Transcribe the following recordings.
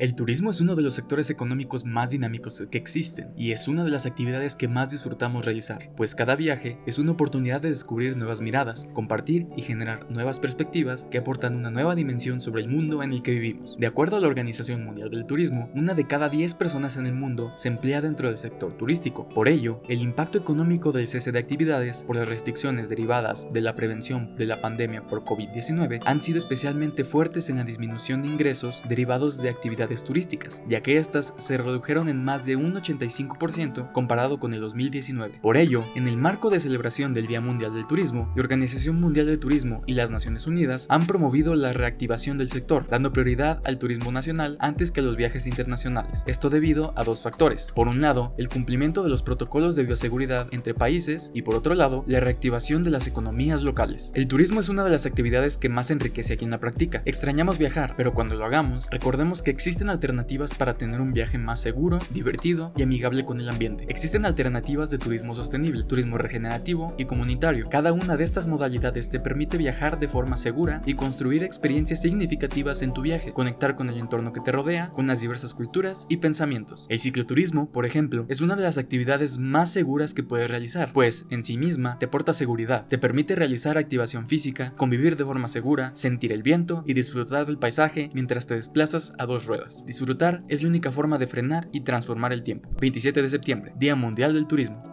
El turismo es uno de los sectores económicos más dinámicos que existen y es una de las actividades que más disfrutamos realizar, pues cada viaje es una oportunidad de descubrir nuevas miradas, compartir y generar nuevas perspectivas que aportan una nueva dimensión sobre el mundo en el que vivimos. De acuerdo a la Organización Mundial del Turismo, una de cada 10 personas en el mundo se emplea dentro del sector turístico. Por ello, el impacto económico del cese de actividades por las restricciones derivadas de la prevención de la pandemia por COVID-19 han sido especialmente fuertes en la disminución de ingresos derivados de actividades turísticas, ya que estas se redujeron en más de un 85% comparado con el 2019. Por ello, en el marco de celebración del Día Mundial del Turismo, la Organización Mundial del Turismo y las Naciones Unidas han promovido la reactivación del sector, dando prioridad al turismo nacional antes que a los viajes internacionales. Esto debido a dos factores. Por un lado, el cumplimiento de los protocolos de bioseguridad entre países y por otro lado, la reactivación de las economías locales. El turismo es una de las actividades que más enriquece a quien la practica. Extrañamos viajar, pero cuando lo hagamos, recordemos que existe Existen alternativas para tener un viaje más seguro, divertido y amigable con el ambiente. Existen alternativas de turismo sostenible, turismo regenerativo y comunitario. Cada una de estas modalidades te permite viajar de forma segura y construir experiencias significativas en tu viaje, conectar con el entorno que te rodea, con las diversas culturas y pensamientos. El cicloturismo, por ejemplo, es una de las actividades más seguras que puedes realizar, pues en sí misma te aporta seguridad, te permite realizar activación física, convivir de forma segura, sentir el viento y disfrutar del paisaje mientras te desplazas a dos ruedas. Disfrutar es la única forma de frenar y transformar el tiempo. 27 de septiembre, Día Mundial del Turismo.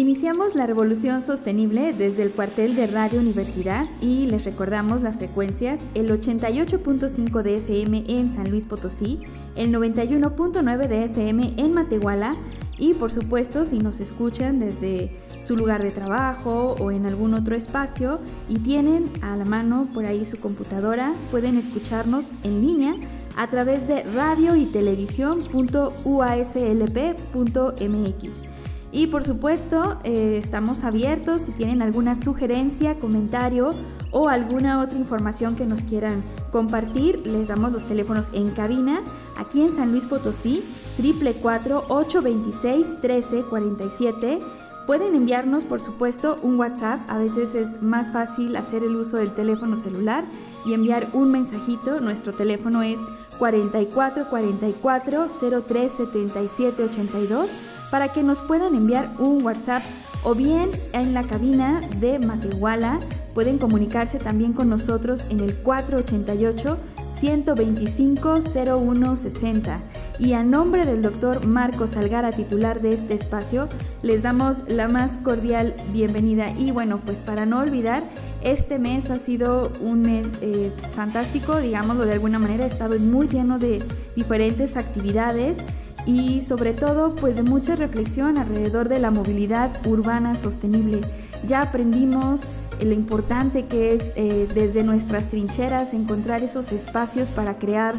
Iniciamos la revolución sostenible desde el cuartel de Radio Universidad y les recordamos las frecuencias, el 88.5 de FM en San Luis Potosí, el 91.9 de FM en Matehuala y por supuesto si nos escuchan desde su lugar de trabajo o en algún otro espacio y tienen a la mano por ahí su computadora, pueden escucharnos en línea a través de radio y televisión.uaslp.mx. Y por supuesto, eh, estamos abiertos si tienen alguna sugerencia, comentario o alguna otra información que nos quieran compartir. Les damos los teléfonos en cabina aquí en San Luis Potosí, 444-826-1347. Pueden enviarnos, por supuesto, un WhatsApp. A veces es más fácil hacer el uso del teléfono celular y enviar un mensajito. Nuestro teléfono es 4444 03 77 82 para que nos puedan enviar un WhatsApp o bien en la cabina de Matehuala. Pueden comunicarse también con nosotros en el 488 125 0160. Y a nombre del doctor Marcos Algara, titular de este espacio, les damos la más cordial bienvenida. Y bueno, pues para no olvidar, este mes ha sido un mes eh, fantástico, digámoslo de alguna manera, ha estado muy lleno de diferentes actividades y sobre todo pues de mucha reflexión alrededor de la movilidad urbana sostenible. Ya aprendimos lo importante que es eh, desde nuestras trincheras encontrar esos espacios para crear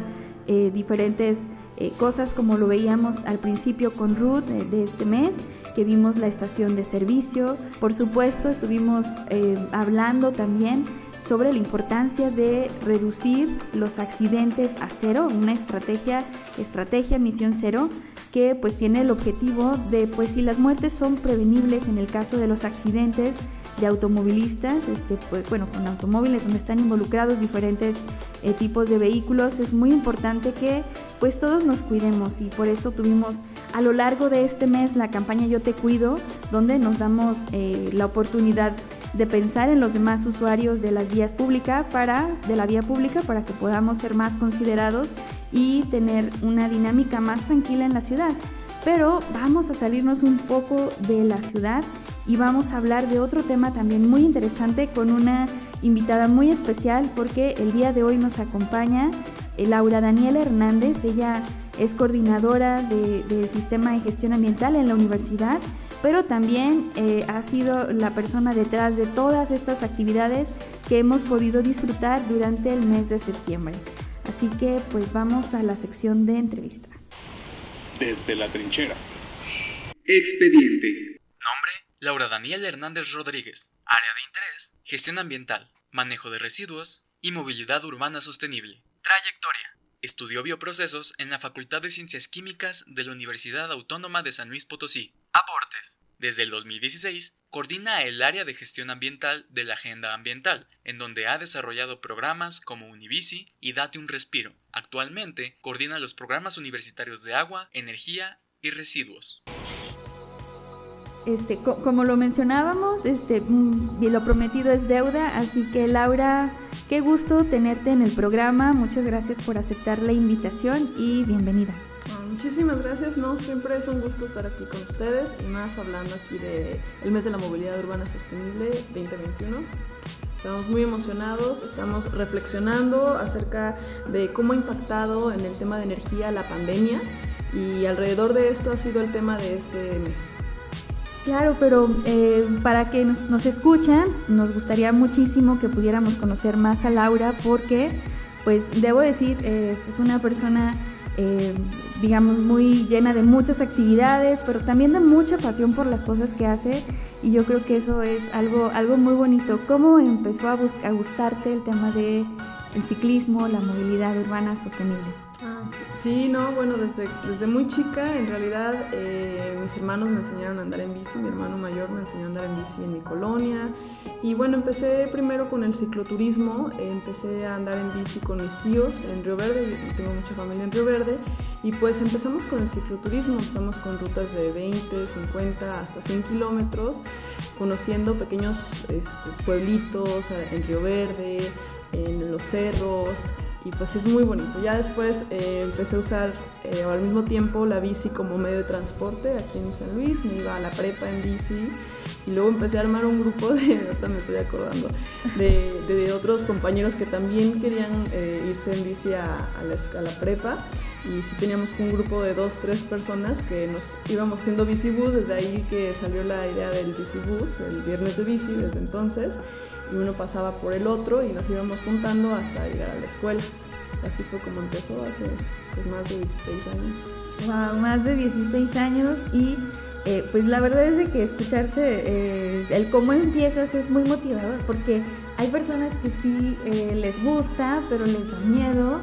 eh, diferentes eh, cosas como lo veíamos al principio con Ruth de este mes que vimos la estación de servicio. Por supuesto estuvimos hablando también sobre la importancia de reducir los accidentes a cero, una estrategia, estrategia misión cero, que pues tiene el objetivo de, pues si las muertes son prevenibles en el caso de los accidentes de automovilistas, este, pues, bueno, con automóviles donde están involucrados diferentes eh, tipos de vehículos, es muy importante que pues todos nos cuidemos. Y por eso tuvimos a lo largo de este mes la campaña Yo Te Cuido, donde nos damos eh, la oportunidad de pensar en los demás usuarios de las vías públicas para de la vía pública para que podamos ser más considerados y tener una dinámica más tranquila en la ciudad. Pero vamos a salirnos un poco de la ciudad y vamos a hablar de otro tema también muy interesante con una invitada muy especial porque el día de hoy nos acompaña eh, Laura Daniela Hernández. Ella es coordinadora del Sistema de Gestión Ambiental en la universidad pero también eh, ha sido la persona detrás de todas estas actividades que hemos podido disfrutar durante el mes de septiembre. Así que pues vamos a la sección de entrevista. Desde la trinchera. Expediente. Nombre, Laura Daniel Hernández Rodríguez. Área de interés, gestión ambiental, manejo de residuos y movilidad urbana sostenible. Trayectoria. Estudió bioprocesos en la Facultad de Ciencias Químicas de la Universidad Autónoma de San Luis Potosí. Aportes. Desde el 2016, coordina el área de gestión ambiental de la Agenda Ambiental, en donde ha desarrollado programas como Unibici y Date un Respiro. Actualmente, coordina los programas universitarios de agua, energía y residuos. Este, como lo mencionábamos, este, mm, lo prometido es deuda, así que Laura, qué gusto tenerte en el programa. Muchas gracias por aceptar la invitación y bienvenida. Muchísimas gracias, no, siempre es un gusto estar aquí con ustedes y más hablando aquí de el mes de la movilidad urbana sostenible 2021. Estamos muy emocionados, estamos reflexionando acerca de cómo ha impactado en el tema de energía la pandemia y alrededor de esto ha sido el tema de este mes. Claro, pero eh, para que nos, escuchan, nos gustaría muchísimo que pudiéramos conocer más a Laura porque, pues, debo decir, es, una persona, eh, digamos, muy llena de muchas actividades, pero también de mucha pasión por las cosas que hace y yo creo que eso es algo, algo muy bonito. ¿Cómo empezó a, gustarte el tema del ciclismo, la movilidad urbana sostenible? Ah, sí. no, bueno, desde, desde muy chica, en realidad eh, mis hermanos me enseñaron a andar en bici, mi hermano mayor me enseñó a andar en bici en mi colonia. Y bueno, empecé primero con el cicloturismo, empecé a andar en bici con mis tíos en Río Verde, tengo mucha familia en Río Verde, y pues empezamos con el cicloturismo, empezamos con rutas de 20, 50, hasta 100 kilómetros, conociendo pequeños este, pueblitos en Río Verde, en los cerros, y pues es muy bonito. Ya después eh, empecé a usar eh, al mismo tiempo la bici como medio de transporte aquí en San Luis, me iba a la prepa en bici y luego empecé a armar un grupo de, ahorita me estoy acordando, de, de otros compañeros que también querían eh, irse en bici a, la, a la prepa. Y sí teníamos un grupo de dos, tres personas que nos íbamos haciendo bicibus, desde ahí que salió la idea del bicibus, el viernes de bici desde entonces y uno pasaba por el otro y nos íbamos juntando hasta llegar a la escuela. Así fue como empezó hace pues, más de 16 años. Wow, más de 16 años y eh, pues la verdad es de que escucharte eh, el cómo empiezas es muy motivador porque hay personas que sí eh, les gusta pero les da miedo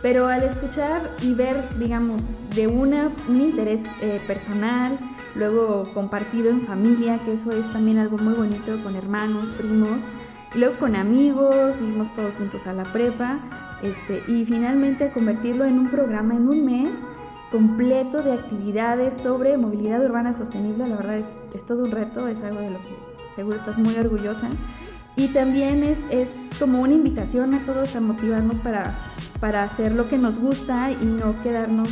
pero al escuchar y ver digamos de una, un interés personal luego compartido en familia que eso es también algo muy bonito con hermanos primos luego con amigos, íbamos todos juntos a la prepa, este, y finalmente convertirlo en un programa en un mes completo de actividades sobre movilidad urbana sostenible. La verdad es, es todo un reto, es algo de lo que seguro estás muy orgullosa. Y también es, es como una invitación a todos a motivarnos para para hacer lo que nos gusta y no quedarnos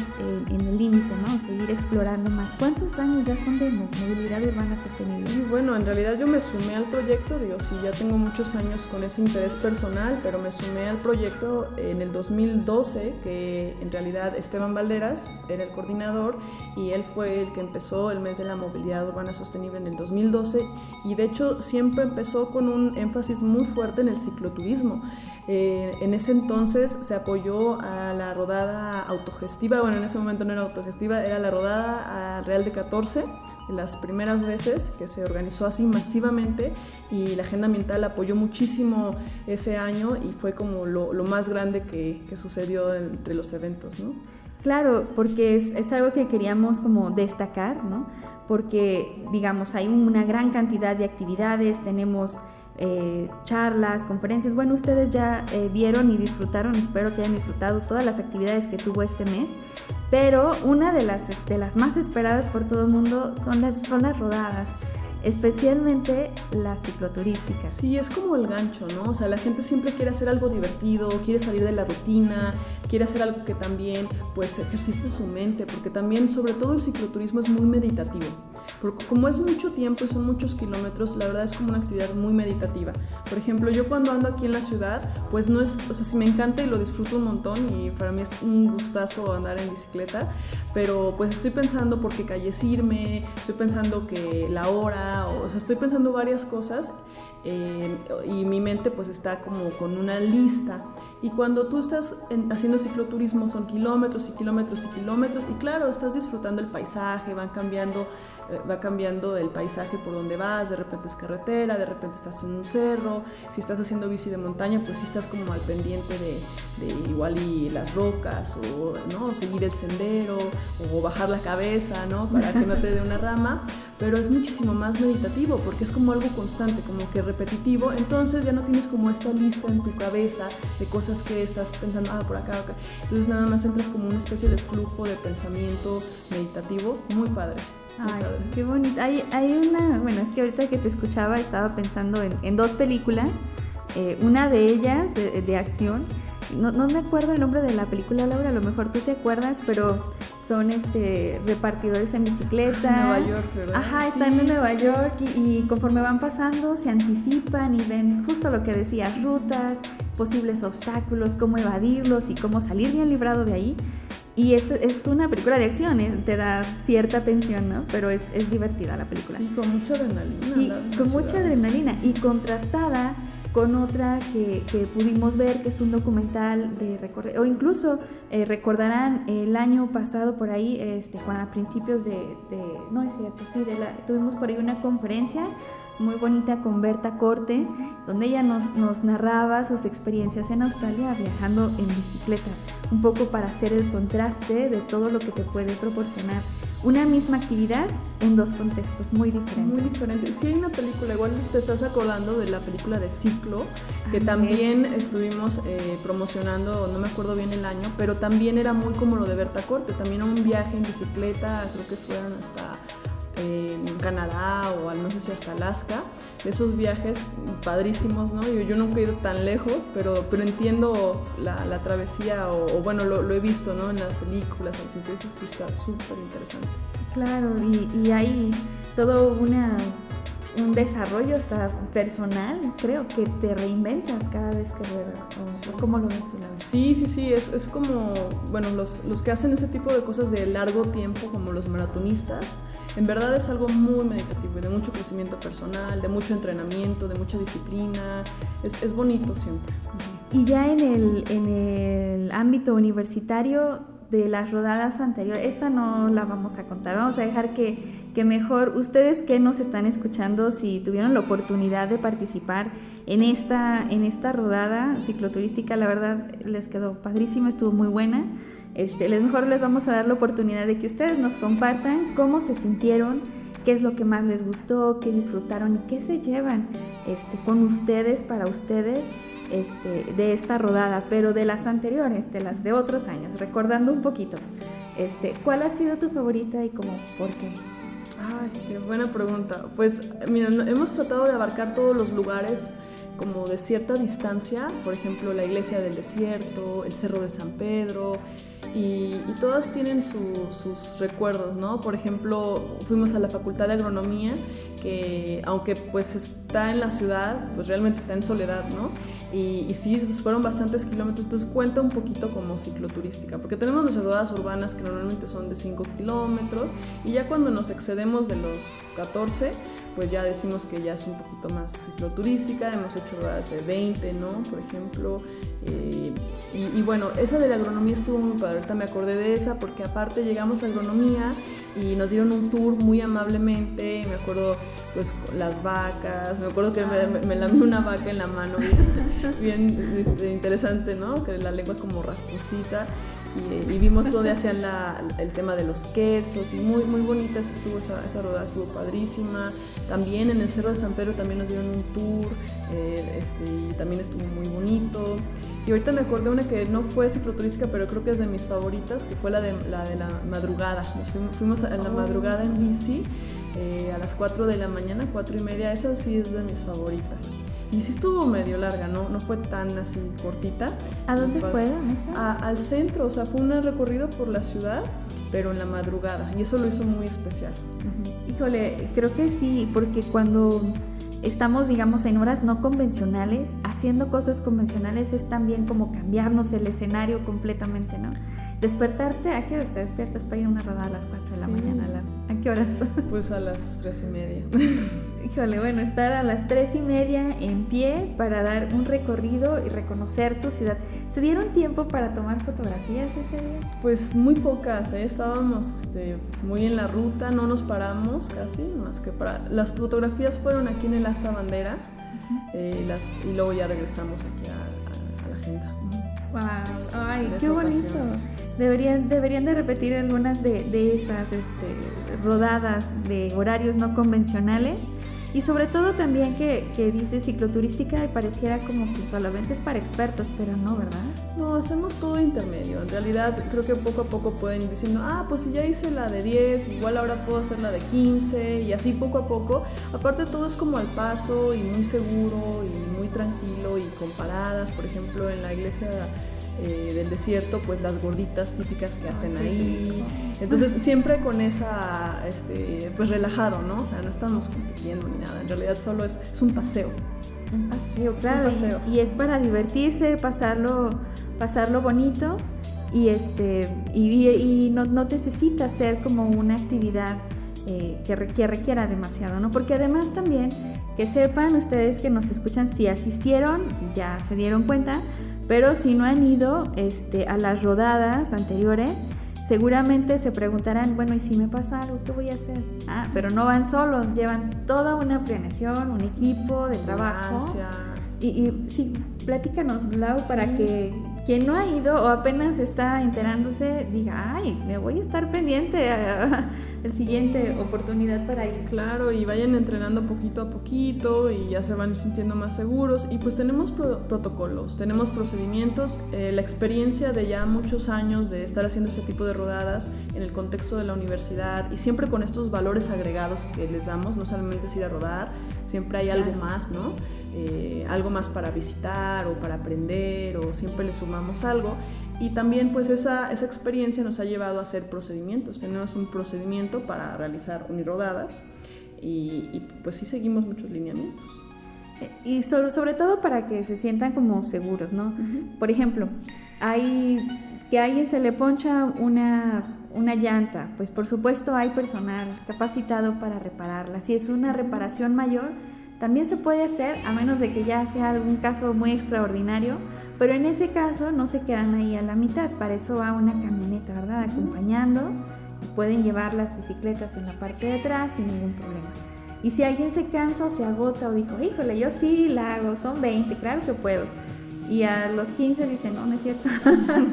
en, el límite, ¿no? Seguir explorando más. ¿Cuántos años ya son de movilidad urbana sostenible? Sí, bueno, en realidad yo me sumé al proyecto, digo, sí, ya tengo muchos años con ese interés personal, pero me sumé al proyecto en el 2012, que en realidad Esteban Valderas era el coordinador y él fue el que empezó el mes de la movilidad urbana sostenible en el 2012 y de hecho siempre empezó con un énfasis muy fuerte en el cicloturismo. Eh, en ese entonces se apoyó a la rodada autogestiva, bueno, en ese momento no era autogestiva, era la rodada a Real de 14, las primeras veces que se organizó así masivamente y la agenda ambiental apoyó muchísimo ese año y fue como lo, más grande que, sucedió entre los eventos, ¿no? Claro, porque es, es, algo que queríamos como destacar, ¿no? Porque, digamos, hay una gran cantidad de actividades, tenemos eh, charlas, conferencias. Bueno, ustedes ya eh, vieron y disfrutaron, espero que hayan disfrutado todas las actividades que tuvo este mes, pero una de las, de las más esperadas por todo el mundo son las, son las rodadas especialmente las cicloturísticas. Sí, es como el gancho, ¿no? O sea, la gente siempre quiere hacer algo divertido, quiere salir de la rutina, quiere hacer algo que también pues ejercite su mente, porque también sobre todo el cicloturismo es muy meditativo. porque como es mucho tiempo y son muchos kilómetros, la verdad es como una actividad muy meditativa. Por ejemplo, yo cuando ando aquí en la ciudad, pues no es, o sea, sí me encanta y lo disfruto un montón y para mí es un gustazo andar en bicicleta, pero pues estoy pensando por qué calles irme, estoy pensando que la hora, o, sea, estoy pensando varias cosas eh, y mi mente pues está como con una lista. Y cuando tú estás haciendo cicloturismo son kilómetros y kilómetros y kilómetros y claro, estás disfrutando el paisaje, van cambiando eh, va cambiando el paisaje por donde vas, de repente es carretera, de repente estás en un cerro, si estás haciendo bici de montaña, pues sí estás como al pendiente de, igual y las rocas, o ¿no? seguir el sendero, o bajar la cabeza, ¿no? Para que no te dé una rama, pero es muchísimo más meditativo, porque es como algo constante, como que repetitivo, entonces ya no tienes como esta lista en tu cabeza de cosas que estás pensando, ah, por acá, acá. Entonces nada más entras como una especie de flujo de pensamiento meditativo, muy padre. Ay, qué bonito. Hay, hay una, bueno, es que ahorita que te escuchaba estaba pensando en, dos películas. Eh, una de ellas de, acción. No, no, me acuerdo el nombre de la película, Laura, a lo mejor tú te acuerdas, pero son este repartidores en bicicleta. Nueva York, ¿verdad? Ajá, están en Nueva York y, conforme van pasando se anticipan y ven justo lo que decías, rutas, posibles obstáculos, cómo evadirlos y cómo salir bien librado de ahí. Y es, es una película de acción, ¿eh? te da cierta tensión, ¿no? Pero es, es divertida la película. Sí, con mucha adrenalina. Y con mucha adrenalina y contrastada con otra que, pudimos ver, que es un documental de recordar, o incluso eh, recordarán el año pasado por ahí, este, a principios de, de no es cierto, sí, de la, tuvimos por ahí una conferencia muy bonita con Berta Corte, donde ella nos, nos narraba sus experiencias en Australia viajando en bicicleta, un poco para hacer el contraste de todo lo que te puede proporcionar una misma actividad en dos contextos muy diferentes. Muy diferentes. Sí hay una película, igual te estás acordando de la película de Ciclo, que también estuvimos eh, promocionando, no me acuerdo bien el año, pero también era muy como lo de Berta Corte, también un viaje en bicicleta, creo que fueron hasta en Canadá o no sé si hasta Alaska, esos viajes padrísimos, ¿no? Yo, yo nunca he ido tan lejos, pero, pero entiendo la, la travesía o, bueno, lo, lo, he visto, ¿no? En las películas, entonces sí está súper interesante. Claro, y, y hay todo una un desarrollo hasta personal, creo que te reinventas cada vez que ruedas. ¿Cómo lo ves tú, Laura? Sí, sí, sí, es, es como, bueno, los, los, que hacen ese tipo de cosas de largo tiempo, como los maratonistas, en verdad es algo muy meditativo, de mucho crecimiento personal, de mucho entrenamiento, de mucha disciplina. Es, es bonito siempre. Y ya en el, en el ámbito universitario, de las rodadas anteriores, esta no la vamos a contar, vamos a dejar que, que, mejor ustedes que nos están escuchando, si tuvieron la oportunidad de participar en esta, en esta rodada cicloturística, la verdad les quedó padrísima, estuvo muy buena. Este, les mejor les vamos a dar la oportunidad de que ustedes nos compartan cómo se sintieron, qué es lo que más les gustó, qué disfrutaron y qué se llevan este, con ustedes, para ustedes, este, de esta rodada, pero de las anteriores, de las de otros años, recordando un poquito. Este, ¿Cuál ha sido tu favorita y cómo, por qué? Ay, qué buena pregunta. Pues mira, hemos tratado de abarcar todos los lugares como de cierta distancia, por ejemplo la iglesia del desierto, el cerro de San Pedro, y, todas tienen sus recuerdos, ¿no? Por ejemplo, fuimos a la Facultad de Agronomía, que aunque pues está en la ciudad, pues realmente está en soledad, ¿no? Y, sí, pues fueron bastantes kilómetros, entonces cuenta un poquito como cicloturística, porque tenemos nuestras ruedas urbanas que normalmente son de 5 kilómetros, y ya cuando nos excedemos de los 14, pues ya decimos que ya es un poquito más cicloturística, hemos hecho ruedas de 20, ¿no? Por ejemplo, eh, y, bueno, esa de la agronomía estuvo muy padre, ahorita me acordé de esa porque aparte llegamos a agronomía y nos dieron un tour muy amablemente, me acuerdo pues las vacas, me acuerdo que me, me, lamé una vaca en la mano, bien, este, interesante, ¿no? Que la lengua como rasposita y, vimos donde hacían el tema de los quesos y muy, muy bonita estuvo esa, esa rodada, estuvo padrísima. También en el Cerro de San Pedro también nos dieron un tour eh, este, y también estuvo muy bonito. Y ahorita me acordé una que no fue cicloturística, pero creo que es de mis favoritas, que fue la de la, de la madrugada. Nos fuimos, a la oh. madrugada en bici eh, a las 4 de la mañana, 4 y media. Esa sí es de mis favoritas. Y sí estuvo medio larga, ¿no? No fue tan así cortita. ¿A dónde fue esa? al centro, o sea, fue un recorrido por la ciudad pero en la madrugada. Y eso lo hizo muy especial. Híjole, creo que sí, porque cuando estamos, digamos, en horas no convencionales, haciendo cosas convencionales es también como cambiarnos el escenario completamente, ¿no? Despertarte, ¿a qué hora te despiertas para ir a una rodada a las 4 de la mañana? ¿A qué horas? Pues a las 3 y media. Híjole, bueno, estar a las 3 y media en pie para dar un recorrido y reconocer tu ciudad. ¿Se dieron tiempo para tomar fotografías ese día? Pues muy pocas, ¿eh? estábamos este, muy en la ruta, no nos paramos casi, más que para... Las fotografías fueron aquí en el Asta Bandera eh, las, y luego ya regresamos aquí a, la agenda. ¡Wow! ¡Ay, qué bonito! Deberían, deberían de repetir algunas de, de esas este, rodadas de horarios no convencionales y sobre todo también que, que, dice cicloturística y pareciera como que solamente es para expertos, pero no, ¿verdad? No, hacemos todo intermedio. En realidad creo que poco a poco pueden ir diciendo, ah, pues si ya hice la de 10, igual ahora puedo hacer la de 15 y así poco a poco. Aparte todo es como al paso y muy seguro y muy tranquilo y con paradas, por ejemplo, en la iglesia eh, del desierto, pues las gorditas típicas que hacen ahí. Entonces siempre con esa, este, pues relajado, ¿no? O sea, no estamos compitiendo ni nada, en realidad solo es, es un paseo. Un paseo, claro. Y, es para divertirse, pasarlo, pasarlo bonito y, este, y, no, no necesita ser como una actividad eh, que, que, requiera demasiado, ¿no? Porque además también que sepan ustedes que nos escuchan, si asistieron, ya se dieron cuenta, pero si no han ido este, a las rodadas anteriores, seguramente se preguntarán, bueno, ¿y si me pasa algo, qué voy a hacer? Ah, pero no van solos, llevan toda una planeación, un equipo de trabajo. Y, y sí, platícanos, Lau, para que quien no ha ido o apenas está enterándose diga, ay, me voy a estar pendiente a, la siguiente oportunidad para ir. Claro, y vayan entrenando poquito a poquito y ya se van sintiendo más seguros. Y pues tenemos protocolos, tenemos procedimientos, eh, la experiencia de ya muchos años de estar haciendo ese tipo de rodadas en el contexto de la universidad y siempre con estos valores agregados que les damos, no solamente es ir a rodar, siempre hay algo más, ¿no? Eh, algo más para visitar o para aprender o siempre le sumamos algo y también pues esa, esa experiencia nos ha llevado a hacer procedimientos. Tenemos un procedimiento para realizar unirodadas y, y pues sí seguimos muchos lineamientos. Y sobre, sobre todo para que se sientan como seguros, ¿no? Por ejemplo, hay que a alguien se le poncha una, una llanta, pues por supuesto hay personal capacitado para repararla. Si es una reparación mayor, también se puede hacer, a menos de que ya sea algún caso muy extraordinario, pero en ese caso no se quedan ahí a la mitad, para eso va una camioneta, ¿verdad? Acompañando, pueden llevar las bicicletas en la parte de atrás sin ningún problema. Y si alguien se cansa o se agota o dijo, híjole, yo sí la hago, son 20, claro que puedo y a los 15 dicen, no, no es cierto.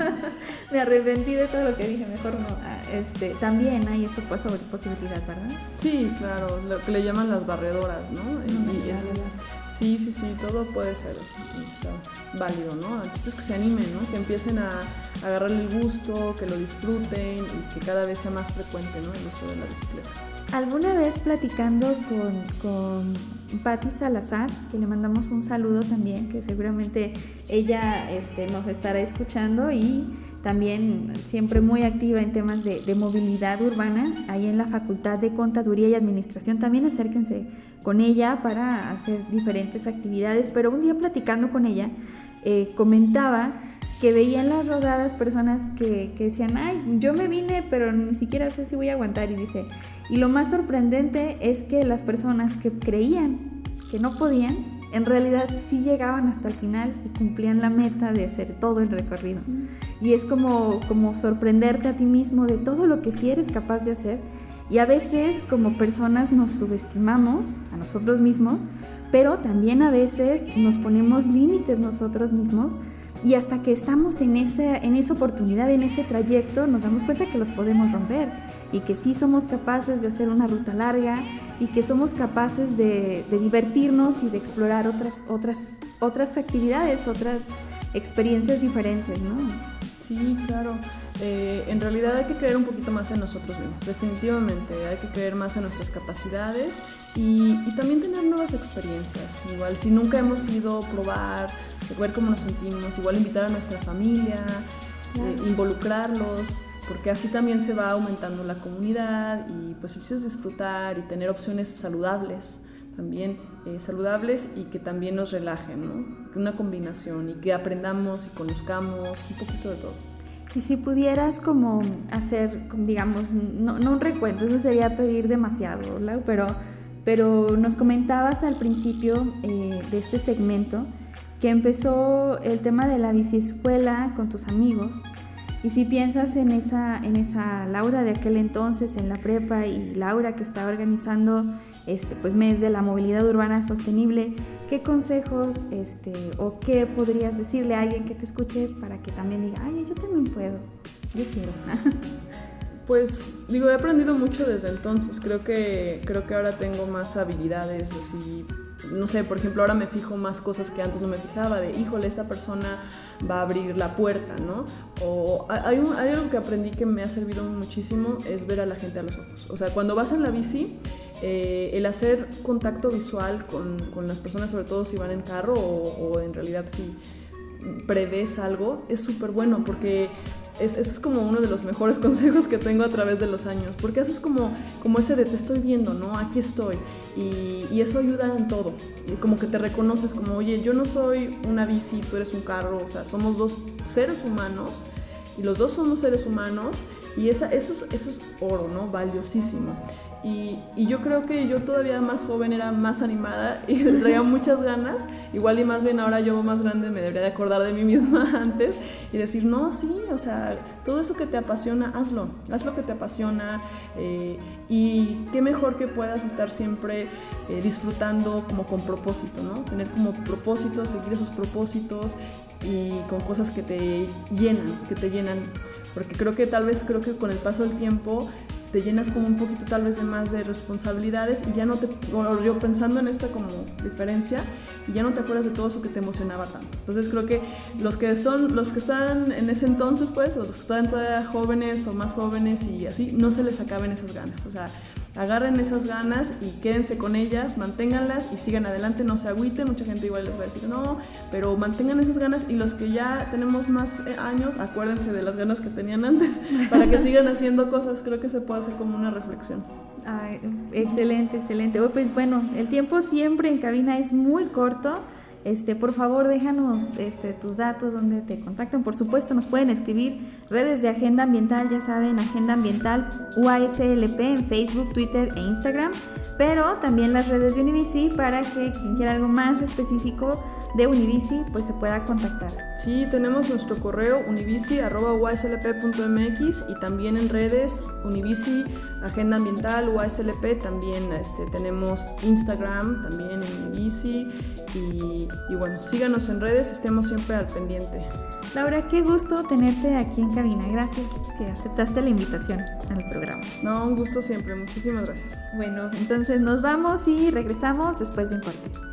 Me arrepentí de todo lo que dije, mejor no. Ah, este, también hay eso pues, posibilidad, ¿verdad? Sí, claro, lo que le llaman las barredoras, ¿no? sí, sí, sí, todo puede ser válido, ¿no? El chiste es que se animen, ¿no? Que empiecen a, a agarrarle el gusto, que lo disfruten y que cada vez sea más frecuente, ¿no? El uso de la bicicleta. Alguna vez platicando con, con Patti Salazar, que le mandamos un saludo también, que seguramente ella este, nos estará escuchando y también siempre muy activa en temas de, movilidad urbana, ahí en la Facultad de Contaduría y Administración. También acérquense con ella para hacer diferentes actividades, pero un día platicando con ella, eh, comentaba que veían las rodadas personas que, que, decían, ay, yo me vine, pero ni siquiera sé si voy a aguantar. Y dice, y lo más sorprendente es que las personas que creían que no podían, en realidad sí llegaban hasta el final y cumplían la meta de hacer todo el recorrido. Y es como, como sorprenderte a ti mismo de todo lo que sí eres capaz de hacer. Y a veces como personas nos subestimamos a nosotros mismos, pero también a veces nos ponemos límites nosotros mismos y hasta que estamos en esa, en esa oportunidad, en ese trayecto, nos damos cuenta que los podemos romper y que sí somos capaces de hacer una ruta larga y que somos capaces de, divertirnos y de explorar otras, otras, otras actividades, otras experiencias diferentes, ¿no? Sí, claro. Eh, en realidad hay que creer un poquito más en nosotros mismos, definitivamente. Hay que creer más en nuestras capacidades y, también tener nuevas experiencias. Igual, si nunca hemos ido, probar, ver cómo nos sentimos, igual invitar a nuestra familia, eh, involucrarlos. porque así también se va aumentando la comunidad y pues el es disfrutar y tener opciones saludables también eh, saludables y que también nos relajen, ¿no? Una combinación y que aprendamos y conozcamos un poquito de todo. Y si pudieras como hacer, digamos, no, no un recuento, eso sería pedir demasiado, ¿verdad? Pero, pero nos comentabas al principio eh, de este segmento que empezó el tema de la biciescuela con tus amigos. Y si piensas en esa, en esa Laura de aquel entonces, en la prepa, y Laura que está organizando este pues, mes de la movilidad urbana sostenible, ¿qué consejos este, o qué podrías decirle a alguien que te escuche para que también diga, ay, yo también puedo, yo quiero? Pues digo, he aprendido mucho desde entonces. Creo que, creo que ahora tengo más habilidades así no sé, por ejemplo, ahora me fijo más cosas que antes no me fijaba, de, híjole, esta persona va a abrir la puerta, ¿no? O hay, hay, algo que aprendí que me ha servido muchísimo, es ver a la gente a los ojos. O sea, cuando vas en la bici, eh, el hacer contacto visual con, con, las personas, sobre todo si van en carro o, o en realidad si prevés algo, es súper bueno porque es, eso es como uno de los mejores consejos que tengo a través de los años, porque haces como, como ese de te estoy viendo, ¿no? Aquí estoy. Y, eso ayuda en todo. Como que te reconoces como, oye, yo no soy una bici, tú eres un carro, o sea, somos dos seres humanos y los dos somos seres humanos y esa, eso, es, eso es oro, ¿no? Valiosísimo. Y, yo creo que yo todavía más joven era más animada y traía muchas ganas. Igual y más bien ahora yo más grande me debería de acordar de mí misma antes y decir, no, sí, o sea, todo eso que te apasiona, hazlo, haz lo que te apasiona. Eh, y qué mejor que puedas estar siempre eh, disfrutando como con propósito, ¿no? Tener como propósito, seguir esos propósitos y con cosas que te llenan, que te llenan. Porque creo que tal vez, creo que con el paso del tiempo te llenas como un poquito tal vez de más de responsabilidades y ya no te, yo pensando en esta como diferencia, y ya no te acuerdas de todo eso que te emocionaba tanto. Entonces creo que los que son, los que están en ese entonces pues, o los que están todavía jóvenes o más jóvenes y así, no se les acaben esas ganas. O sea, agarren esas ganas y quédense con ellas, manténganlas y sigan adelante, no se agüiten, mucha gente igual les va a decir no, pero mantengan esas ganas y los que ya tenemos más eh, años, acuérdense de las ganas que tenían antes para que sigan haciendo cosas, creo que se puede hacer como una reflexión. excelente, excelente. Pues bueno, el tiempo siempre en cabina es muy corto. Este, por favor, déjanos este, tus datos donde te contactan. Por supuesto, nos pueden escribir redes de Agenda Ambiental, ya saben, Agenda Ambiental UASLP en Facebook, Twitter e Instagram, pero también las redes de Univici para que quien quiera algo más específico de Univici pues se pueda contactar. Sí, tenemos nuestro correo univici.uaslp.mx y también en redes Univici, Agenda Ambiental, UASLP, también este, tenemos Instagram, también en Univici y, y bueno, síganos en redes, estemos siempre al pendiente. Laura, qué gusto tenerte aquí en cabina. Gracias que aceptaste la invitación al programa. No, un gusto siempre. Muchísimas gracias. Bueno, entonces nos vamos y regresamos después de un corte.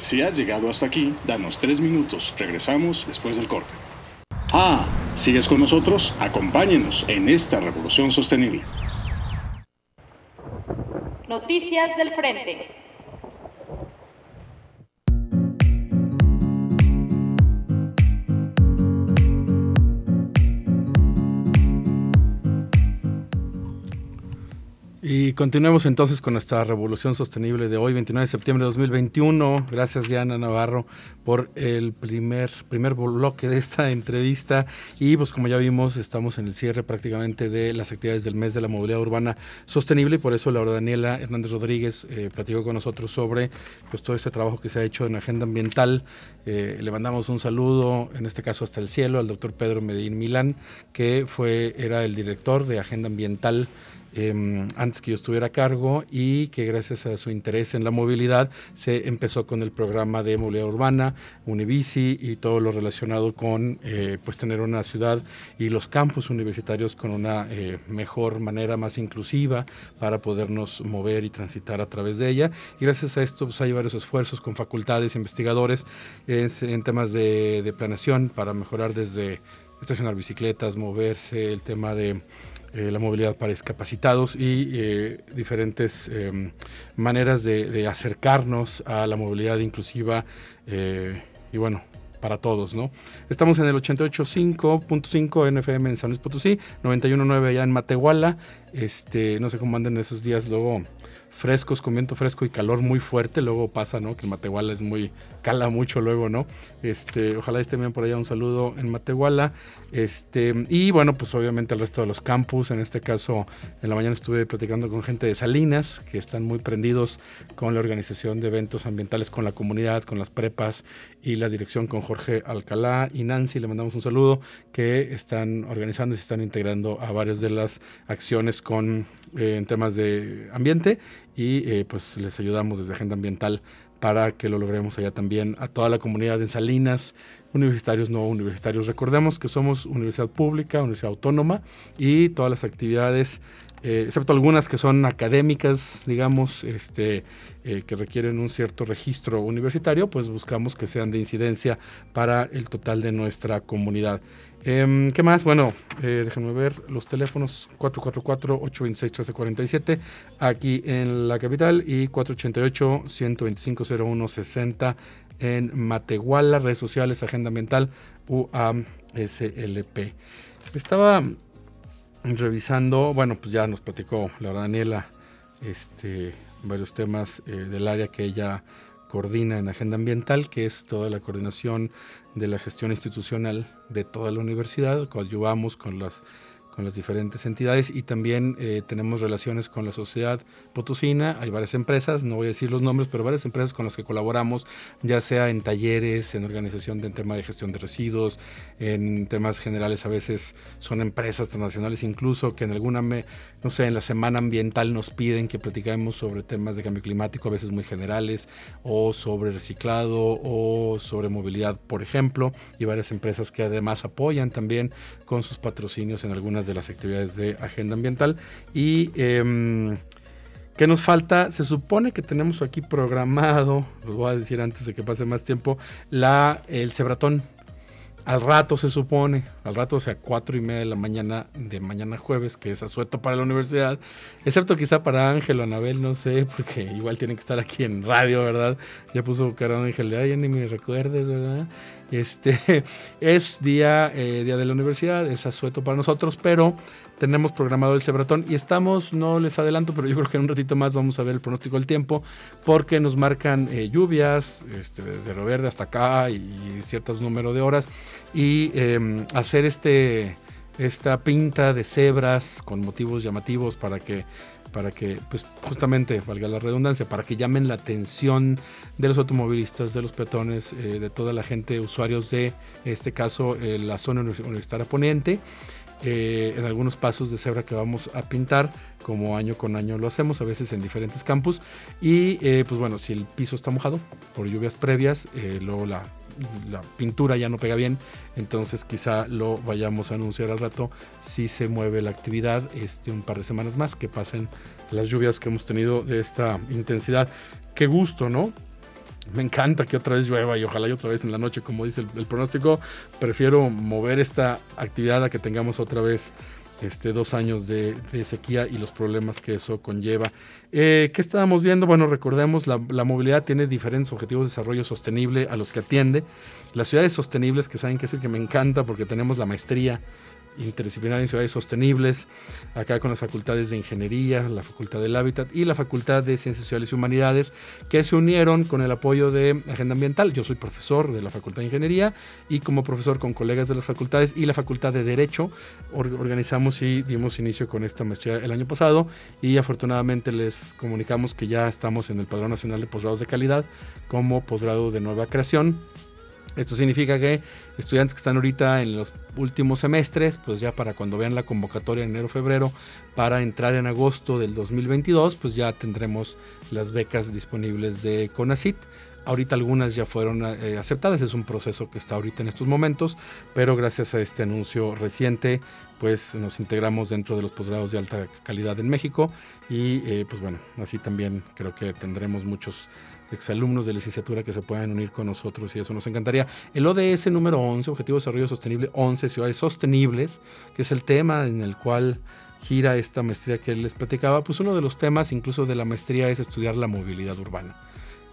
Si has llegado hasta aquí, danos tres minutos. Regresamos después del corte. Ah, ¿sigues con nosotros? Acompáñenos en esta revolución sostenible. Noticias del Frente. Y continuemos entonces con nuestra revolución sostenible de hoy, 29 de septiembre de 2021. Gracias Diana Navarro por el primer, primer bloque de esta entrevista. Y pues como ya vimos, estamos en el cierre prácticamente de las actividades del mes de la movilidad urbana sostenible y por eso Laura Daniela Hernández Rodríguez eh, platicó con nosotros sobre pues, todo este trabajo que se ha hecho en agenda ambiental. Eh, le mandamos un saludo, en este caso hasta el cielo, al doctor Pedro Medellín Milán, que fue, era el director de agenda ambiental em, antes que yo estuviera a cargo y que gracias a su interés en la movilidad se empezó con el programa de movilidad urbana, Unibici y todo lo relacionado con eh, pues tener una ciudad y los campus universitarios con una eh, mejor manera, más inclusiva para podernos mover y transitar a través de ella. Y gracias a esto pues, hay varios esfuerzos con facultades, investigadores en temas de, de planeación para mejorar desde estacionar bicicletas, moverse, el tema de eh, la movilidad para discapacitados y eh, diferentes em, maneras de, acercarnos a la movilidad inclusiva eh, y bueno, para todos, ¿no? Estamos en el 88.5.5 NFM en San Luis Potosí, 91.9 allá en Matehuala, este, no sé cómo andan esos días, luego frescos, con viento fresco y calor muy fuerte. Luego pasa, ¿no? Que en Matehuala es muy, cala mucho luego, ¿no? Este, ojalá estén bien por allá. Un saludo en Matehuala. Este, y bueno, pues obviamente el resto de los campus. En este caso, en la mañana estuve platicando con gente de Salinas, que están muy prendidos con la organización de eventos ambientales con la comunidad, con las prepas y la dirección con Jorge Alcalá y Nancy. Le mandamos un saludo que están organizando y se están integrando a varias de las acciones con eh, en temas de ambiente y eh, pues les ayudamos desde Agenda Ambiental para que lo logremos allá también a toda la comunidad en Salinas, universitarios, no universitarios. Recordemos que somos universidad pública, universidad autónoma y todas las actividades, eh, excepto algunas que son académicas, digamos, este, eh, que requieren un cierto registro universitario, pues buscamos que sean de incidencia para el total de nuestra comunidad. Em, ¿Qué más? Bueno, eh, déjenme ver los teléfonos 444-826-1347 aquí en la capital y 488-125-0160 en Matehuala, redes sociales, Agenda Ambiental, UASLP. Estaba revisando, bueno, pues ya nos platicó la Daniela este, varios temas eh, del área que ella coordina en Agenda Ambiental, que es toda la coordinación de la gestión institucional de toda la universidad, coadyuvamos con las con las diferentes entidades y también eh, tenemos relaciones con la sociedad potosina. Hay varias empresas, no voy a decir los nombres, pero varias empresas con las que colaboramos, ya sea en talleres, en organización de tema de gestión de residuos, en temas generales a veces son empresas transnacionales incluso que en alguna, no sé, en la semana ambiental nos piden que platicemos sobre temas de cambio climático, a veces muy generales, o sobre reciclado, o sobre movilidad, por ejemplo, y varias empresas que además apoyan también con sus patrocinios en algunas de las actividades de agenda ambiental. Y eh, ¿qué nos falta? Se supone que tenemos aquí programado, los voy a decir antes de que pase más tiempo, la, el cebratón. Al rato se supone, al rato, o sea, cuatro y media de la mañana de mañana jueves, que es asueto para la universidad, excepto quizá para Ángel o Anabel, no sé, porque igual tienen que estar aquí en radio, ¿verdad? Ya puso cara Ángel ay, ni me recuerdes, ¿verdad? Este es día, eh, día de la universidad, es asueto para nosotros, pero tenemos programado el Cebratón y estamos, no les adelanto, pero yo creo que en un ratito más vamos a ver el pronóstico del tiempo, porque nos marcan eh, lluvias este, desde Río Verde hasta acá y, ciertos número de horas, y em, hacer este, esta pinta de cebras con motivos llamativos para que para que, pues justamente, valga la redundancia, para que llamen la atención de los automovilistas, de los peatones, eh, de toda la gente, usuarios de, en este caso, eh, la zona universitaria poniente. Eh, en algunos pasos de cebra que vamos a pintar, como año con año lo hacemos, a veces en diferentes campus. Y pues bueno, si el piso está mojado por lluvias previas, luego la la pintura ya no pega bien, entonces quizá lo vayamos a anunciar al rato si se mueve la actividad este, un par de semanas más que pasen las lluvias que hemos tenido de esta intensidad. Qué gusto, ¿no? Me encanta que otra vez llueva y ojalá y otra vez en la noche, como dice el pronóstico. Prefiero mover esta actividad a que tengamos otra vez este, dos años de, sequía y los problemas que eso conlleva. Eh, ¿Qué estábamos viendo? Bueno, recordemos, la, la, movilidad tiene diferentes objetivos de desarrollo sostenible a los que atiende. Las ciudades sostenibles, que saben que es el que me encanta porque tenemos la maestría interdisciplinaria en ciudades sostenibles, acá con las facultades de ingeniería, la facultad del hábitat y la facultad de ciencias sociales y humanidades, que se unieron con el apoyo de Agenda Ambiental. Yo soy profesor de la facultad de ingeniería y como profesor con colegas de las facultades y la facultad de derecho organizamos y dimos inicio con esta maestría el año pasado y afortunadamente les comunicamos que ya estamos en el Padrón Nacional de Posgrados de Calidad como posgrado de nueva creación Esto significa que estudiantes que están ahorita en los últimos semestres, pues ya para cuando vean la convocatoria en enero-febrero, para entrar en agosto del 2022, pues ya tendremos las becas disponibles de CONACIT. Ahorita algunas ya fueron eh, aceptadas, es un proceso que está ahorita en estos momentos, pero gracias a este anuncio reciente, pues nos integramos dentro de los posgrados de alta calidad en México y eh, pues bueno, así también creo que tendremos muchos exalumnos de licenciatura que se puedan unir con nosotros y eso nos encantaría. El ODS número 11, Objetivo de Desarrollo Sostenible 11, Ciudades Sostenibles, que es el tema en el cual gira esta maestría que les platicaba, pues uno de los temas incluso de la maestría es estudiar la movilidad urbana.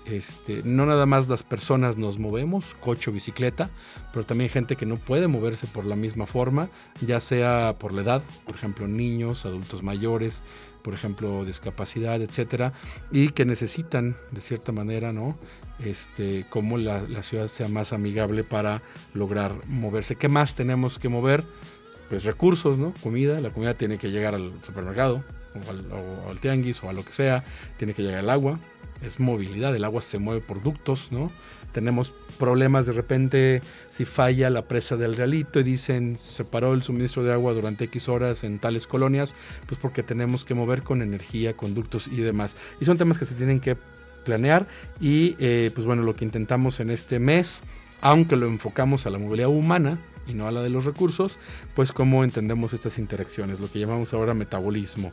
Este, no nada más las personas nos movemos, coche o bicicleta, pero también gente que no puede moverse por la misma forma, ya sea por la edad, por ejemplo niños, adultos mayores, por ejemplo discapacidad, etcétera, y que necesitan de cierta manera, ¿no? Este, cómo la, ciudad sea más amigable para lograr moverse. ¿Qué más tenemos que mover? Pues recursos, ¿no? Comida, la comida tiene que llegar al supermercado o al, o tianguis o a lo que sea, tiene que llegar el agua, es movilidad, el agua se mueve por ductos, ¿no? Tenemos problemas de repente si falla la presa del Realito y dicen se paró el suministro de agua durante X horas en tales colonias, pues porque tenemos que mover con energía, conductos y demás. Y son temas que se tienen que planear y eh, pues bueno, lo que intentamos en este mes, aunque lo enfocamos a la movilidad humana, y no a la de los recursos, pues cómo entendemos estas interacciones, lo que llamamos ahora metabolismo.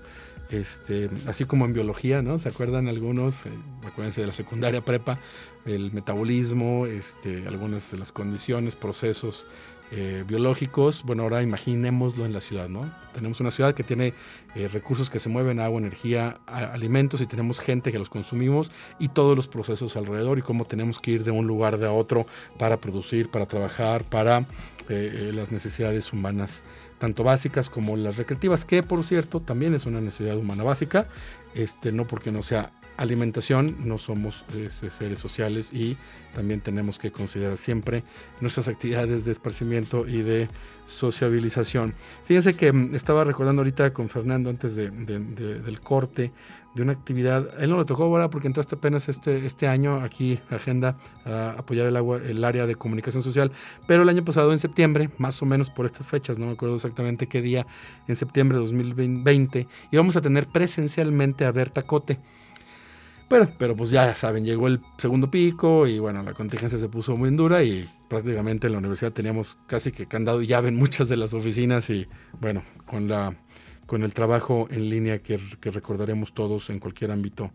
Este, así como en biología, ¿no? ¿Se acuerdan algunos? Eh, acuérdense de la secundaria prepa, el metabolismo, este, algunas de las condiciones, procesos eh, biológicos. Bueno, ahora imaginémoslo en la ciudad, ¿no? Tenemos una ciudad que tiene eh, recursos que se mueven, agua, energía, alimentos y tenemos gente que los consumimos y todos los procesos alrededor y cómo tenemos que ir de un lugar a otro para producir, para trabajar, para las necesidades humanas tanto básicas como las recreativas, que por cierto también es una necesidad humana básica, este, no porque no sea alimentación, no somos este, seres sociales y también tenemos que considerar siempre nuestras actividades de esparcimiento y de sociabilización. Fíjense que mm, estaba recordando ahorita con Fernando antes del corte de una actividad. él no le tocó ahora porque entraste apenas este, este año aquí, agenda, a apoyar el, agua, el área de comunicación social. Pero el año pasado, en septiembre, más o menos por estas fechas, no me acuerdo exactamente qué día, en septiembre de 2020, íbamos a tener presencialmente a Berta Cote. Pero, pero pues ya saben, llegó el segundo pico y bueno, la contingencia se puso muy dura y prácticamente en la universidad teníamos casi que candado y llave en muchas de las oficinas y bueno, con la con el trabajo en línea que, recordaremos todos en cualquier ámbito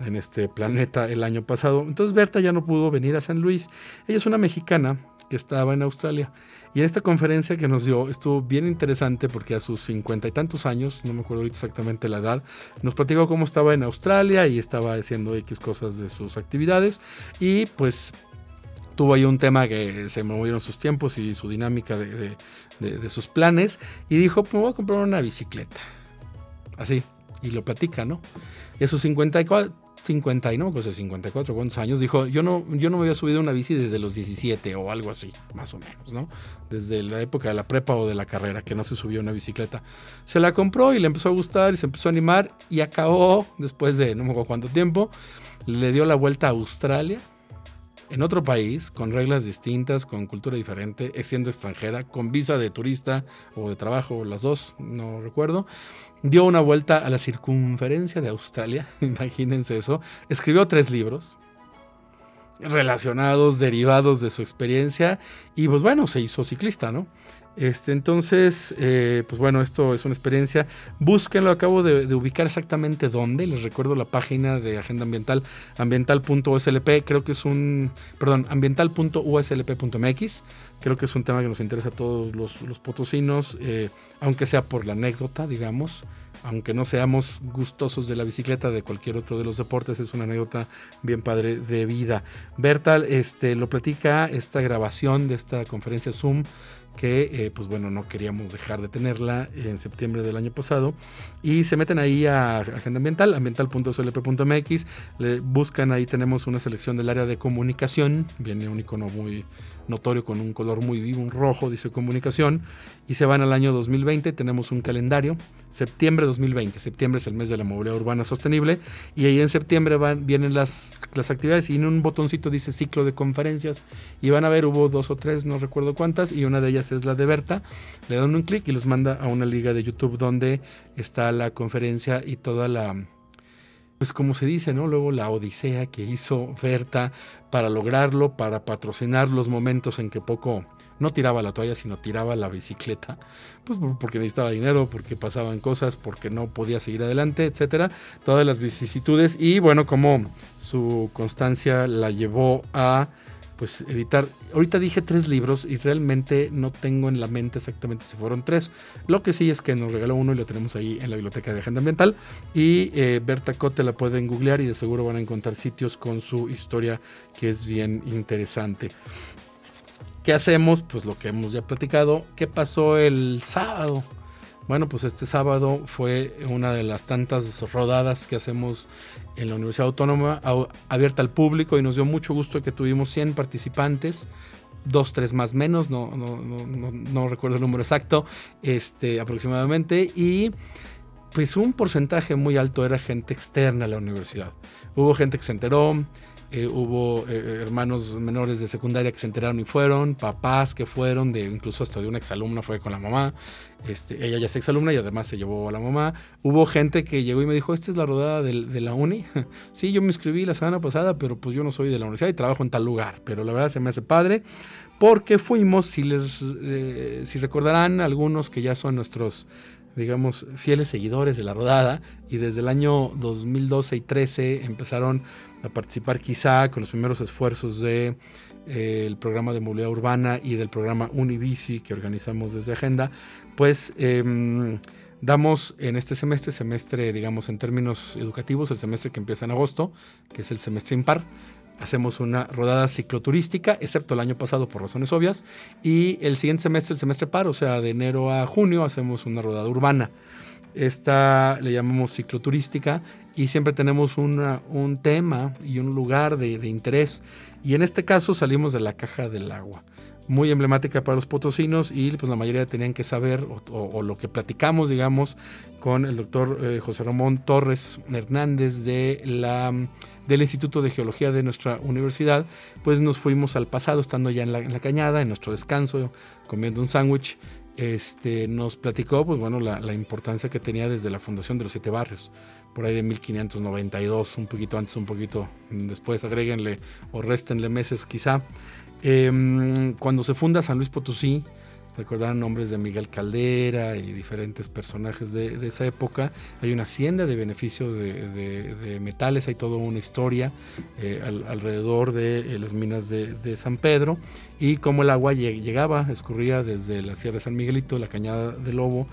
en este planeta el año pasado. Entonces Berta ya no pudo venir a San Luis. Ella es una mexicana que estaba en Australia. Y en esta conferencia que nos dio estuvo bien interesante porque a sus cincuenta y tantos años, no me acuerdo ahorita exactamente la edad, nos platicó cómo estaba en Australia y estaba haciendo X cosas de sus actividades. Y pues tuvo ahí un tema que se movieron sus tiempos y su dinámica de, sus planes y dijo, pues me voy a comprar una bicicleta. Así, y lo platica, ¿no? Y a sus 54, 50 y no, pues 54, ¿cuántos años? Dijo, yo no, yo no me había subido una bici desde los 17 o algo así, más o menos, ¿no? Desde la época de la prepa o de la carrera, que no se subió una bicicleta. Se la compró y le empezó a gustar y se empezó a animar y acabó, después de no me acuerdo cuánto tiempo, le dio la vuelta a Australia en otro país, con reglas distintas, con cultura diferente, siendo extranjera, con visa de turista o de trabajo, las dos, no recuerdo, dio una vuelta a la circunferencia de Australia, imagínense eso, escribió tres libros relacionados, derivados de su experiencia, y pues bueno, se hizo ciclista, ¿no? Este, entonces, eh, pues bueno, esto es una experiencia. Búsquenlo, acabo de, ubicar exactamente dónde. Les recuerdo la página de Agenda Ambiental, ambiental.uslp. Creo que es un, perdón, ambiental.uslp.mx. Creo que es un tema que nos interesa a todos los, potosinos, eh, aunque sea por la anécdota, digamos. Aunque no seamos gustosos de la bicicleta, de cualquier otro de los deportes, es una anécdota bien padre de vida. Bertal este, lo platica esta grabación de esta conferencia Zoom que pues bueno, no queríamos dejar de tenerla en septiembre del año pasado. Y se meten ahí a Agenda Ambiental, ambiental.slp.mx, le buscan ahí tenemos una selección del área de comunicación, viene un icono muy notorio con un color muy vivo, un rojo, dice comunicación, y se van al año 2020, tenemos un calendario, septiembre 2020, septiembre es el mes de la movilidad urbana sostenible, y ahí en septiembre vienen las, las actividades y en un botoncito dice ciclo de conferencias, y van a ver, hubo dos o tres, no recuerdo cuántas, y una de ellas es la de Berta, le dan un clic y los manda a una liga de YouTube donde está la conferencia y toda la pues como se dice, ¿no? Luego la odisea que hizo Berta para lograrlo, para patrocinar los momentos en que poco no tiraba la toalla, sino tiraba la bicicleta, pues porque necesitaba dinero, porque pasaban cosas, porque no podía seguir adelante, etcétera. Todas las vicisitudes y bueno, como su constancia la llevó a pues editar. Ahorita dije tres libros y realmente no tengo en la mente exactamente si fueron tres. Lo que sí es que nos regaló uno y lo tenemos ahí en la biblioteca de Agenda Ambiental. Y eh, Berta Cote la pueden googlear y de seguro van a encontrar sitios con su historia que es bien interesante. ¿Qué hacemos? Pues lo que hemos ya platicado. ¿Qué pasó el sábado? Bueno, pues este sábado fue una de las tantas rodadas que hacemos en la Universidad Autónoma, abierta al público y nos dio mucho gusto que tuvimos 100 participantes, dos, tres más menos, no, no, no, no recuerdo el número exacto, este, aproximadamente, y pues un porcentaje muy alto era gente externa a la universidad. Hubo gente que se enteró, eh, hubo eh, hermanos menores de secundaria que se enteraron y fueron, papás que fueron, de incluso hasta de una exalumna fue con la mamá. Este, ella ya es exalumna y además se llevó a la mamá. Hubo gente que llegó y me dijo, esta es la rodada de, la uni. sí, yo me inscribí la semana pasada, pero pues yo no soy de la universidad y trabajo en tal lugar. Pero la verdad se me hace padre porque fuimos, si les eh, si recordarán algunos que ya son nuestros digamos, fieles seguidores de la rodada y desde el año 2012 y 13 empezaron a participar quizá con los primeros esfuerzos de eh, programa de movilidad urbana y del programa Unibici que organizamos desde Agenda, pues em, damos en este semestre, semestre digamos en términos educativos, el semestre que empieza en agosto, que es el semestre impar, hacemos una rodada cicloturística, excepto el año pasado por razones obvias, y el siguiente semestre, el semestre par, o sea, de enero a junio, hacemos una rodada urbana. Esta le llamamos cicloturística y siempre tenemos un tema y un lugar de, de interés. Y en este caso salimos de la caja del agua muy emblemática para los potosinos y pues la mayoría tenían que saber o, lo que platicamos digamos con el doctor eh, José Ramón Torres Hernández de la, del Instituto de Geología de nuestra universidad pues nos fuimos al pasado estando ya en la, cañada en nuestro descanso comiendo un sándwich este, nos platicó pues bueno la, la importancia que tenía desde la fundación de los siete barrios por ahí de 1592, un poquito antes, un poquito después, agréguenle o réstenle meses quizá. Em, cuando se funda San Luis Potosí, recordarán nombres de Miguel Caldera y diferentes personajes de, esa época. Hay una hacienda de beneficio de, metales, hay toda una historia eh, alrededor de eh, las minas de, San Pedro y cómo el agua llegaba, escurría desde la Sierra de San Miguelito, la Cañada de Lobo,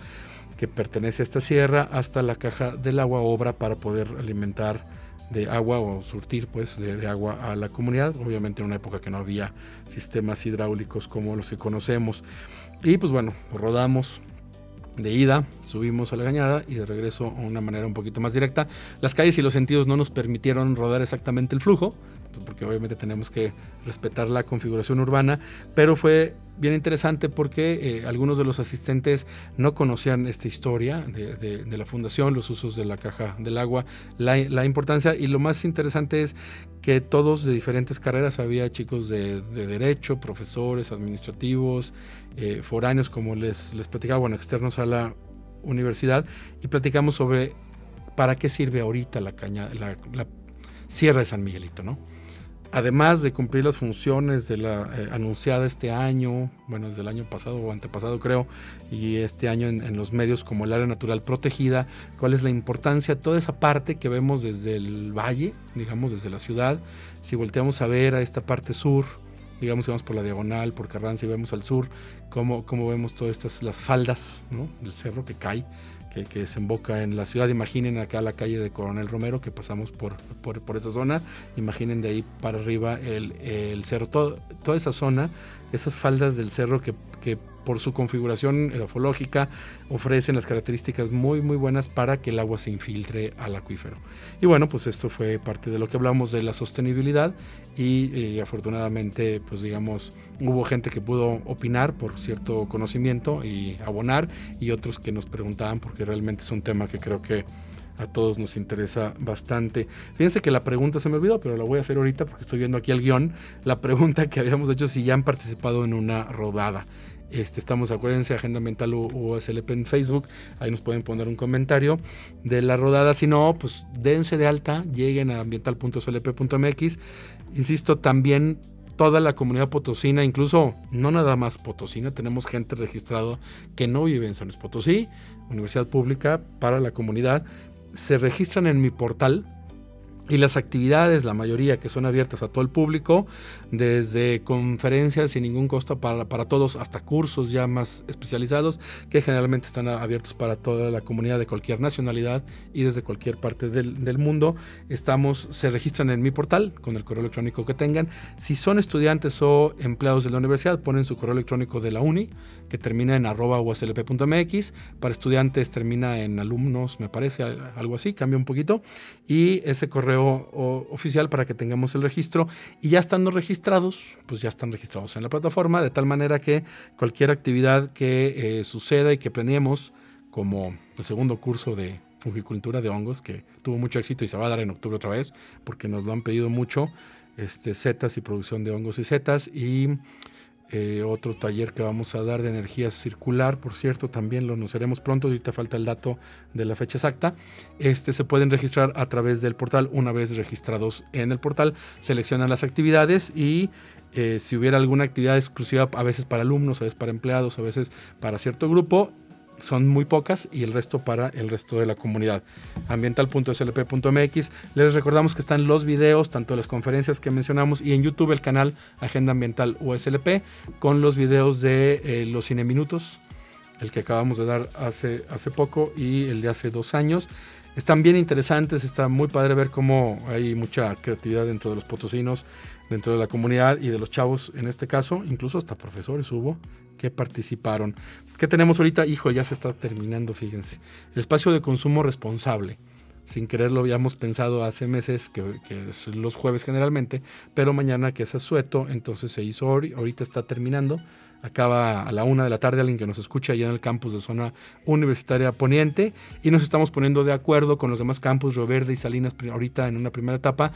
que pertenece a esta sierra, hasta la caja del agua obra para poder alimentar de agua o surtir pues de, agua a la comunidad, obviamente en una época que no había sistemas hidráulicos como los que conocemos. Y pues bueno, rodamos de ida, subimos a la cañada y de regreso a una manera un poquito más directa. Las calles y los sentidos no nos permitieron rodar exactamente el flujo, porque obviamente tenemos que respetar la configuración urbana, pero fue bien interesante porque eh, algunos de los asistentes no conocían esta historia de, la fundación, los usos de la caja del agua, la, importancia y lo más interesante es que todos de diferentes carreras, había chicos de, derecho, profesores, administrativos, eh, foráneos, como les, les platicaba, bueno, externos a la universidad, y platicamos sobre para qué sirve ahorita la, caña, la Sierra de San Miguelito, ¿no? Además de cumplir las funciones de la eh, anunciada este año, bueno, desde el año pasado o antepasado creo, y este año en, los medios como el área natural protegida, cuál es la importancia, toda esa parte que vemos desde el valle, digamos, desde la ciudad, si volteamos a ver a esta parte sur, digamos, si vamos por la diagonal, por Carranza y vemos al sur, cómo, cómo vemos todas estas, las faldas del cerro que cae, que, que, desemboca en la ciudad. Imaginen acá la calle de Coronel Romero, que pasamos por, por, esa zona. Imaginen de ahí para arriba el, el cerro. toda esa zona, esas faldas del cerro que, que por su configuración edafológica ofrecen las características muy muy buenas para que el agua se infiltre al acuífero. Y bueno, pues esto fue parte de lo que hablamos de la sostenibilidad y, afortunadamente pues digamos hubo gente que pudo opinar por cierto conocimiento y abonar y otros que nos preguntaban porque realmente es un tema que creo que a todos nos interesa bastante. Fíjense que la pregunta se me olvidó, pero la voy a hacer ahorita porque estoy viendo aquí el guion. La pregunta que habíamos hecho si ya han participado en una rodada. Este, estamos, acuérdense, Agenda Ambiental USLP en Facebook. Ahí nos pueden poner un comentario de la rodada. Si no, pues dense de alta, lleguen a ambiental.slp.mx. Insisto, también toda la comunidad potosina, incluso no nada más potosina, tenemos gente registrada que no vive en San Potosí, Universidad Pública para la comunidad. Se registran en mi portal y las actividades, la mayoría que son abiertas a todo el público, desde conferencias sin ningún costo para, para, todos, hasta cursos ya más especializados, que generalmente están abiertos para toda la comunidad de cualquier nacionalidad y desde cualquier parte del, del mundo. Estamos, se registran en mi portal con el correo electrónico que tengan. Si son estudiantes o empleados de la universidad, ponen su correo electrónico de la uni, que termina en arroba uslp.mx. Para estudiantes termina en alumnos, me parece, algo así, cambia un poquito. Y ese correo oficial para que tengamos el registro. Y ya estando registrados, pues ya están registrados en la plataforma, de tal manera que cualquier actividad que eh, suceda y que planeemos, como el segundo curso de fungicultura de hongos, que tuvo mucho éxito y se va a dar en octubre otra vez, porque nos lo han pedido mucho, este, setas y producción de hongos y setas, y eh, otro taller que vamos a dar de energía circular, por cierto, también lo anunciaremos pronto, ahorita falta el dato de la fecha exacta. Este se pueden registrar a través del portal, una vez registrados en el portal, seleccionan las actividades y eh, si hubiera alguna actividad exclusiva, a veces para alumnos, a veces para empleados, a veces para cierto grupo, son muy pocas y el resto para el resto de la comunidad. Ambiental.slp.mx. Les recordamos que están los videos, tanto de las conferencias que mencionamos y en YouTube el canal Agenda Ambiental USLP con los videos de eh, los cine minutos, el que acabamos de dar hace, hace poco y el de hace dos años. Están bien interesantes, está muy padre ver cómo hay mucha creatividad dentro de los potosinos, dentro de la comunidad y de los chavos en este caso, incluso hasta profesores hubo que participaron. ¿Qué tenemos ahorita? Hijo, ya se está terminando, fíjense. El espacio de consumo responsable. Sin querer lo habíamos pensado hace meses, que, es los jueves generalmente, pero mañana que es asueto, entonces se hizo ahorita está terminando. Acaba a la una de la tarde alguien que nos escucha allá en el campus de zona universitaria poniente y nos estamos poniendo de acuerdo con los demás campus, Río Verde y Salinas, ahorita en una primera etapa,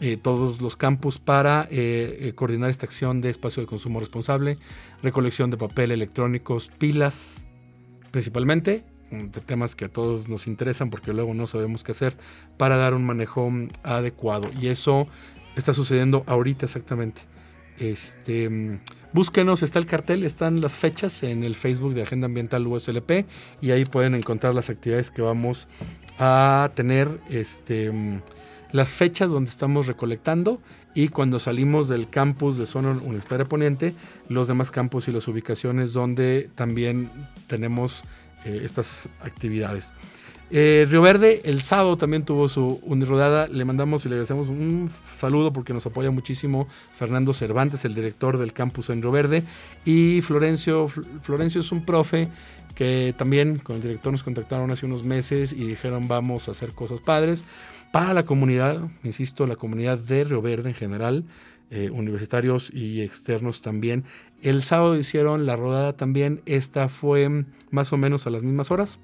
eh, todos los campus para eh, eh, coordinar esta acción de espacio de consumo responsable, recolección de papel electrónicos, pilas principalmente, mm, de temas que a todos nos interesan porque luego no sabemos qué hacer para dar un manejo mm, adecuado. Y eso está sucediendo ahorita exactamente. Este, búsquenos, está el cartel, están las fechas en el Facebook de Agenda Ambiental USLP y ahí pueden encontrar las actividades que vamos a tener, este, las fechas donde estamos recolectando y cuando salimos del campus de Zona Universitaria Poniente, los demás campus y las ubicaciones donde también tenemos eh, estas actividades. Eh, Río Verde, el sábado también tuvo su rodada. Le mandamos y le agradecemos un saludo porque nos apoya muchísimo Fernando Cervantes, el director del campus en Río Verde. Y Florencio, Florencio es un profe que también con el director nos contactaron hace unos meses y dijeron vamos a hacer cosas padres para la comunidad, insisto, la comunidad de Río Verde en general, eh, universitarios y externos también. El sábado hicieron la rodada también, esta fue más o menos a las mismas horas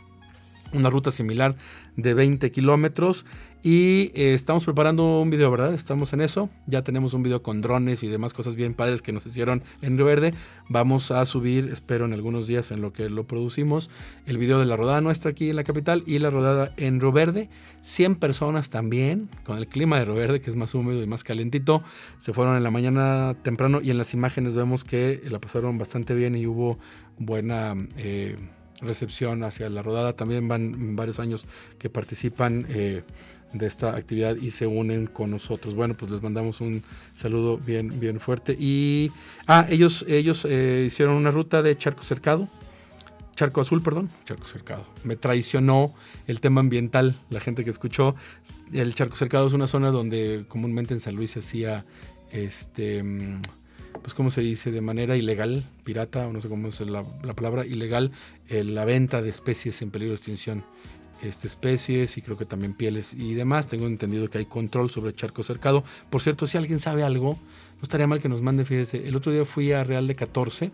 una ruta similar de 20 kilómetros y eh, estamos preparando un video, ¿verdad? Estamos en eso. Ya tenemos un video con drones y demás cosas bien padres que nos hicieron en Río Verde. Vamos a subir, espero en algunos días en lo que lo producimos, el video de la rodada nuestra aquí en la capital y la rodada en Río Verde. 100 personas también, con el clima de Río Verde que es más húmedo y más calentito. Se fueron en la mañana temprano y en las imágenes vemos que la pasaron bastante bien y hubo buena... Eh, recepción hacia la rodada. También van varios años que participan eh, de esta actividad y se unen con nosotros. Bueno, pues les mandamos un saludo bien, bien fuerte. Y, ah, ellos, ellos eh, hicieron una ruta de charco cercado. Charco Azul, perdón, Charco Cercado. Me traicionó el tema ambiental, la gente que escuchó. El Charco Cercado es una zona donde comúnmente en San Luis se hacía este, mm, pues cómo se dice, de manera ilegal, pirata, o no sé cómo es la, palabra, ilegal, eh, la venta de especies en peligro de extinción. Este, especies y creo que también pieles y demás. Tengo entendido que hay control sobre charco cercado. Por cierto, si alguien sabe algo, no estaría mal que nos mande, fíjese, el otro día fui a Real de 14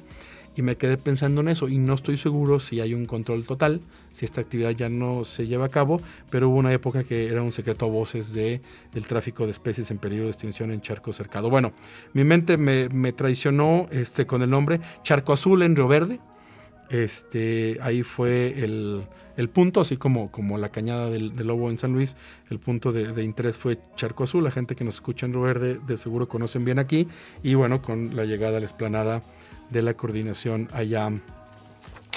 y me quedé pensando en eso y no estoy seguro si hay un control total, si esta actividad ya no se lleva a cabo, pero hubo una época que era un secreto a voces de, del tráfico de especies en peligro de extinción en charco cercado. Bueno, mi mente me, me traicionó este, con el nombre Charco Azul en Río Verde. Este, ahí fue el, el punto, así como, como la cañada del, Lobo en San Luis, el punto de, de, interés fue Charco Azul. La gente que nos escucha en Río Verde de seguro conocen bien aquí. Y bueno, con la llegada a la esplanada de la coordinación allá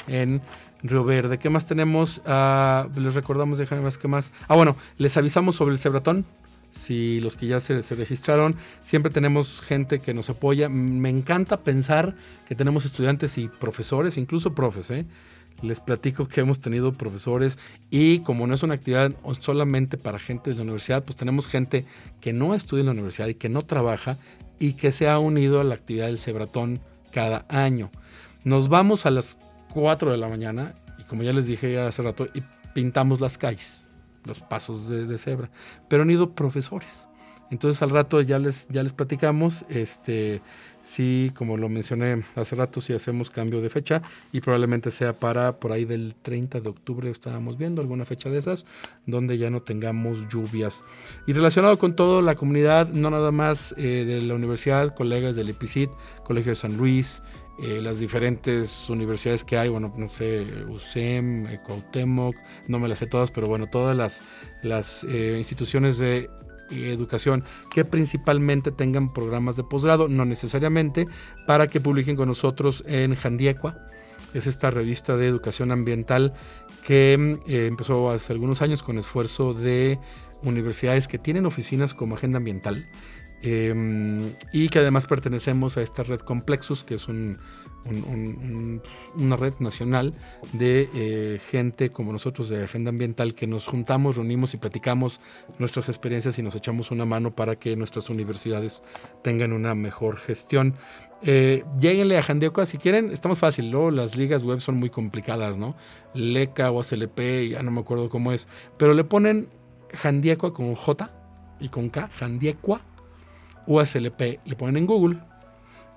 en Río Verde. ¿Qué más tenemos? Ah, les recordamos, déjame ver qué más. Ah, bueno, les avisamos sobre el Cebratón. Si los que ya se, registraron, siempre tenemos gente que nos apoya. Me encanta pensar que tenemos estudiantes y profesores, incluso profes. ¿eh? Les platico que hemos tenido profesores y como no es una actividad solamente para gente de la universidad, pues tenemos gente que no estudia en la universidad y que no trabaja y que se ha unido a la actividad del Cebratón cada año. Nos vamos a las 4 de la mañana y como ya les dije hace rato, y pintamos las calles, los pasos de, cebra, pero han ido profesores. Entonces al rato ya les, ya les platicamos, este, sí, como lo mencioné hace rato, si hacemos cambio de fecha y probablemente sea para por ahí del 30 de octubre, estábamos viendo alguna fecha de esas, donde ya no tengamos lluvias. Y relacionado con todo, la comunidad, no nada más eh, de la universidad, colegas del EPICIT, Colegio de San Luis, eh, las diferentes universidades que hay, bueno, no sé, USEM, Cuauhtémoc, no me las sé todas, pero bueno, todas las, las eh, instituciones de educación que principalmente tengan programas de posgrado, no necesariamente, para que publiquen con nosotros en Jandiecua. Es esta revista de educación ambiental que eh, empezó hace algunos años con esfuerzo de universidades que tienen oficinas como agenda ambiental Em, y que además pertenecemos a esta red Complexus, que es una red nacional de eh, gente como nosotros de Agenda Ambiental que nos juntamos, reunimos y platicamos nuestras experiencias y nos echamos una mano para que nuestras universidades tengan una mejor gestión. Eh, lleguenle a Jandeoca si quieren, estamos fácil, ¿no? las ligas web son muy complicadas, ¿no? LECA o ACLP, ya no me acuerdo cómo es, pero le ponen Jandiecua con J y con K, Jandiecua USLP, le ponen en Google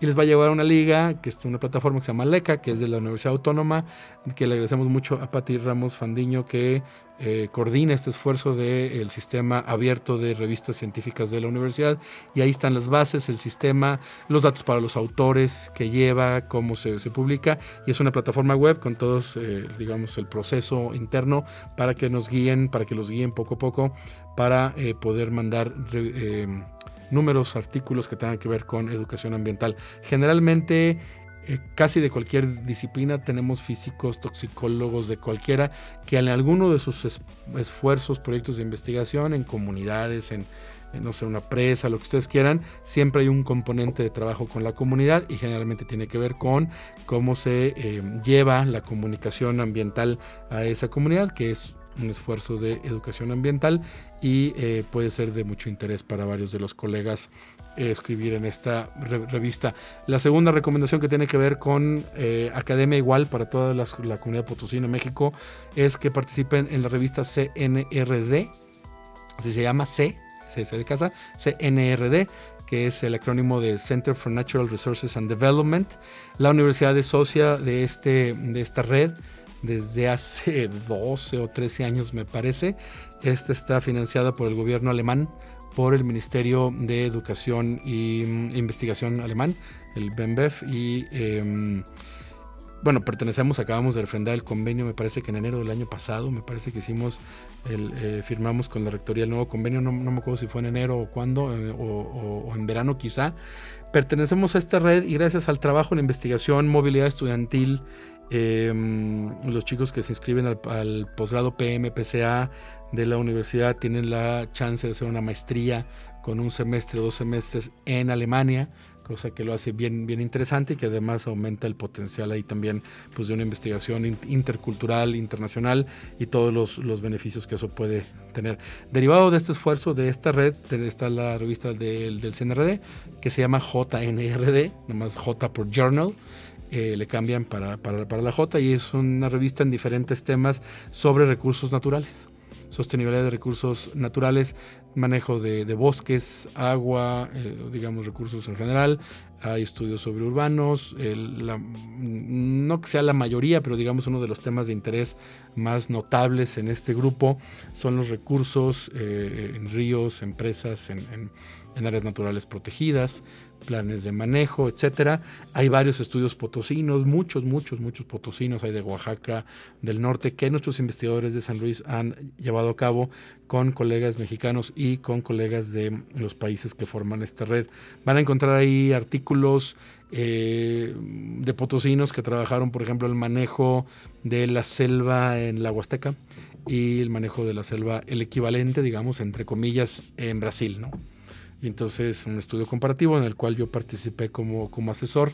y les va a llevar a una liga, que es una plataforma que se llama LECA, que es de la Universidad Autónoma, que le agradecemos mucho a Pati Ramos Fandiño, que eh, coordina este esfuerzo del sistema abierto de revistas científicas de la universidad. Y ahí están las bases, el sistema, los datos para los autores que lleva, cómo se, publica. Y es una plataforma web con todos, eh, digamos, el proceso interno para que nos guíen, para que los guíen poco a poco, para eh, poder mandar números, artículos que tengan que ver con educación ambiental. Generalmente, eh, casi de cualquier disciplina tenemos físicos, toxicólogos de cualquiera que en alguno de sus esfuerzos, proyectos de investigación, en comunidades, en, no sé, una presa, lo que ustedes quieran, siempre hay un componente de trabajo con la comunidad y generalmente tiene que ver con cómo se eh, lleva la comunicación ambiental a esa comunidad, que es un esfuerzo de educación ambiental y eh, puede ser de mucho interés para varios de los colegas eh, escribir en esta revista. La segunda recomendación que tiene que ver con eh, Academia Igual para toda la comunidad potosina México es que participen en la revista CNRD, así se llama C, C, de casa, CNRD, que es el acrónimo de Center for Natural Resources and Development. La universidad es socia de, este, de esta red desde hace 12 o 13 años me parece. Esta está financiada por el gobierno alemán, por el Ministerio de Educación e Investigación alemán, el BEMBEF, y em, bueno, pertenecemos, acabamos de refrendar el convenio, me parece que en enero del año pasado, me parece que hicimos, eh, firmamos con la Rectoría el nuevo convenio, no, me acuerdo si fue en enero o cuándo, eh, o, en verano quizá. Pertenecemos a esta red y gracias al trabajo en investigación, movilidad estudiantil, Em, los chicos que se inscriben al, posgrado PMPCA de la universidad tienen la chance de hacer una maestría con un semestre o dos semestres en Alemania, cosa que lo hace bien, bien interesante y que además aumenta el potencial ahí también pues, de una investigación intercultural, internacional y todos los, los, beneficios que eso puede tener. Derivado de este esfuerzo, de esta red, está la revista del, del CNRD que se llama JNRD, nomás J por Journal. Eh, le cambian para, para, para la J y es una revista en diferentes temas sobre recursos naturales sostenibilidad de recursos naturales, manejo de, bosques, agua, eh, digamos recursos en general. Hay estudios sobre urbanos, no que sea la mayoría, pero digamos uno de los temas de interés más notables en este grupo son los recursos eh, en ríos, empresas, en áreas naturales protegidas, planes de manejo, etcétera. Hay varios estudios potosinos, muchos, muchos, muchos potosinos hay de Oaxaca, del norte, que nuestros investigadores de San Luis han llevado a cabo con colegas mexicanos y con colegas de los países que forman esta red. Van a encontrar ahí artículos eh, de potosinos que trabajaron, por ejemplo, el manejo de la selva en la Huasteca y el manejo de la selva, el equivalente, digamos, entre comillas, en Brasil, ¿no? Entonces un estudio comparativo en el cual yo participé como, como asesor,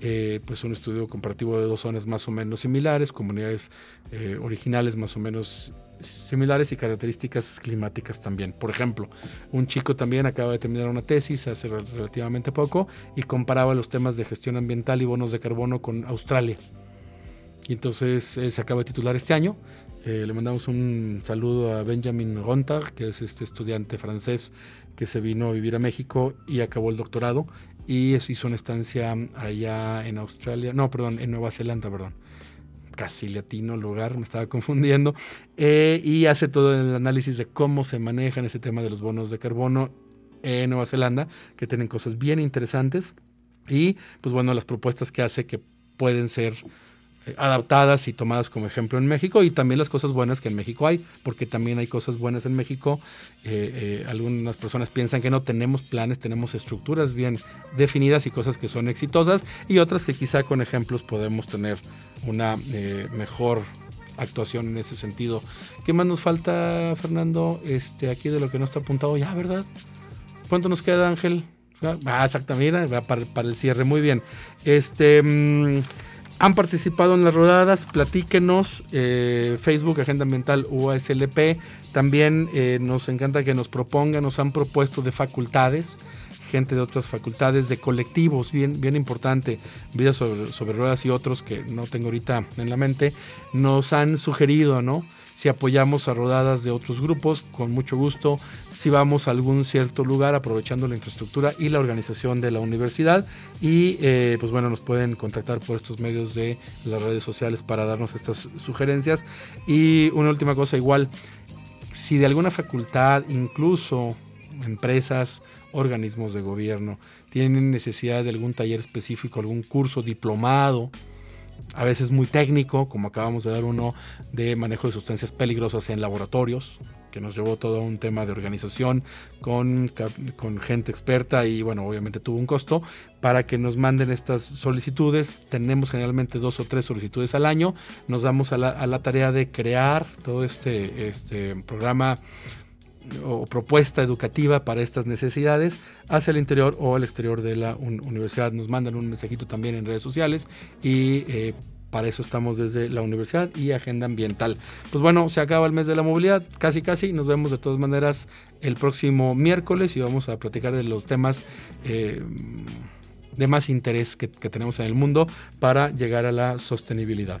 eh, pues un estudio comparativo de dos zonas más o menos similares, comunidades eh, originales más o menos similares y características climáticas también. Por ejemplo, un chico también acaba de terminar una tesis hace relativamente poco y comparaba los temas de gestión ambiental y bonos de carbono con Australia. Y entonces eh, se acaba de titular este año. le mandamos un saludo a Benjamin Gontag, que es este estudiante francés que se vino a vivir a México y acabó el doctorado y hizo una estancia allá en Australia, no, perdón, en Nueva Zelanda, perdón. Casi latino lugar, me estaba confundiendo. Eh, y hace todo el análisis de cómo se manejan ese tema de los bonos de carbono en Nueva Zelanda, que tienen cosas bien interesantes. Y pues bueno, las propuestas que hace que pueden ser eh, adaptadas y tomadas como ejemplo en México y también las cosas buenas que en México hay, porque también hay cosas buenas en México. Eh, eh, algunas personas piensan que no tenemos planes, tenemos estructuras bien definidas y cosas que son exitosas y otras que quizá con ejemplos podemos tener una mejor actuación en ese sentido. ¿Qué más nos falta, Fernando? Este, aquí de lo que no está apuntado ya, ¿verdad? ¿Cuánto nos queda, Ángel? Ah, exactamente, va para, para, el cierre, muy bien. Este... Mm, han participado en las rodadas, platíquenos, eh, Facebook, Agenda Ambiental UASLP, también eh, nos encanta que nos propongan, nos han propuesto de facultades, gente de otras facultades, de colectivos, bien, bien importante, Vida sobre, sobre Ruedas y otros que no tengo ahorita en la mente, nos han sugerido, ¿no? Si apoyamos a rodadas de otros grupos, con mucho gusto, si vamos a algún cierto lugar aprovechando la infraestructura y la organización de la universidad. Y eh, pues bueno, nos pueden contactar por estos medios de las redes sociales para darnos estas sugerencias. Y una última cosa igual, si de alguna facultad, incluso empresas, organismos de gobierno, tienen necesidad de algún taller específico, algún curso diplomado, a veces muy técnico, como acabamos de dar uno de manejo de sustancias peligrosas en laboratorios, que nos llevó todo un tema de organización con, con, gente experta y bueno, obviamente tuvo un costo para que nos manden estas solicitudes. Tenemos generalmente dos o tres solicitudes al año. Nos damos a la, a la tarea de crear todo este, este programa o propuesta educativa para estas necesidades hacia el interior o el exterior de la universidad. Nos mandan un mensajito también en redes sociales y eh, para eso estamos desde la universidad y agenda ambiental. Pues bueno, se acaba el mes de la movilidad, casi casi. Nos vemos de todas maneras el próximo miércoles y vamos a platicar de los temas eh, de más interés que tenemos en el mundo para llegar a la sostenibilidad.